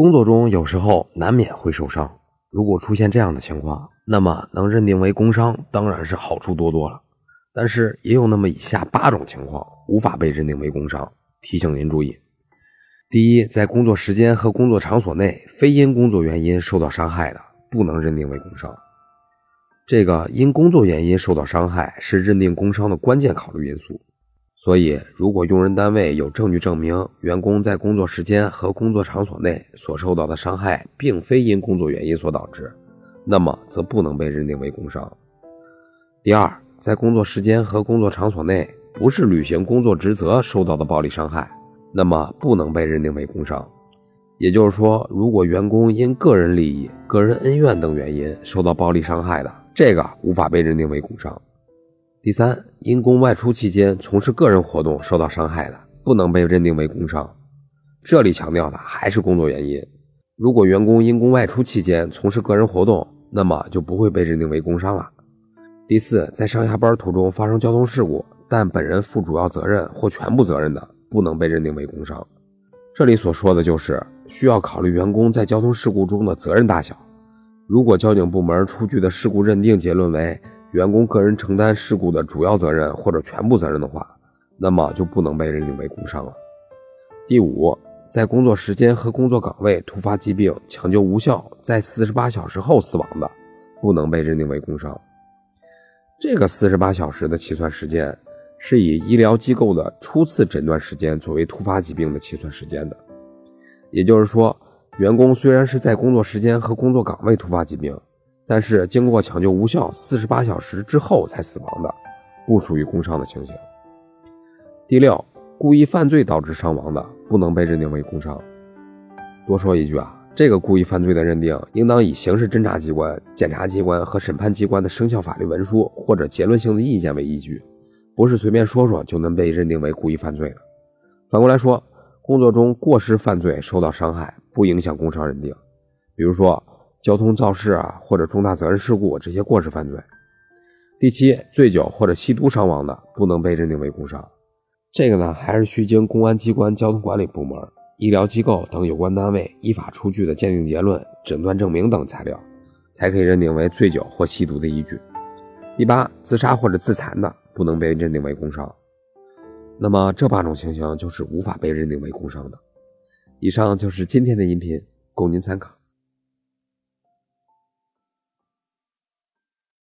工作中有时候难免会受伤，如果出现这样的情况，那么能认定为工伤当然是好处多多了。但是也有那么以下八种情况无法被认定为工伤，提醒您注意。第一，在工作时间和工作场所内非因工作原因受到伤害的，不能认定为工伤。这个因工作原因受到伤害是认定工伤的关键考虑因素。所以，如果用人单位有证据证明员工在工作时间和工作场所内所受到的伤害并非因工作原因所导致，那么则不能被认定为工伤。第二，在工作时间和工作场所内不是履行工作职责受到的暴力伤害，那么不能被认定为工伤。也就是说，如果员工因个人利益、个人恩怨等原因受到暴力伤害的，这个无法被认定为工伤。第三，因公外出期间从事个人活动受到伤害的，不能被认定为工伤。这里强调的还是工作原因。如果员工因公外出期间从事个人活动，那么就不会被认定为工伤了。第四，在上下班途中发生交通事故，但本人负主要责任或全部责任的，不能被认定为工伤。这里所说的就是需要考虑员工在交通事故中的责任大小。如果交警部门出具的事故认定结论为，员工个人承担事故的主要责任或者全部责任的话，那么就不能被认定为工伤了。第五，在工作时间和工作岗位突发疾病抢救无效，在四十八小时后死亡的，不能被认定为工伤。这个四十八小时的起算时间，是以医疗机构的初次诊断时间作为突发疾病的起算时间的。也就是说，员工虽然是在工作时间和工作岗位突发疾病。但是经过抢救无效，四十八小时之后才死亡的，不属于工伤的情形。第六，故意犯罪导致伤亡的，不能被认定为工伤。多说一句啊，这个故意犯罪的认定，应当以刑事侦查机关、检察机关和审判机关的生效法律文书或者结论性的意见为依据，不是随便说说就能被认定为故意犯罪的。反过来说，工作中过失犯罪受到伤害，不影响工伤认定。比如说。交通肇事啊，或者重大责任事故这些过失犯罪。第七，醉酒或者吸毒伤亡的，不能被认定为工伤。这个呢，还是需经公安机关交通管理部门、医疗机构等有关单位依法出具的鉴定结论、诊断证明等材料，才可以认定为醉酒或吸毒的依据。第八，自杀或者自残的，不能被认定为工伤。那么这八种情形就是无法被认定为工伤的。以上就是今天的音频，供您参考。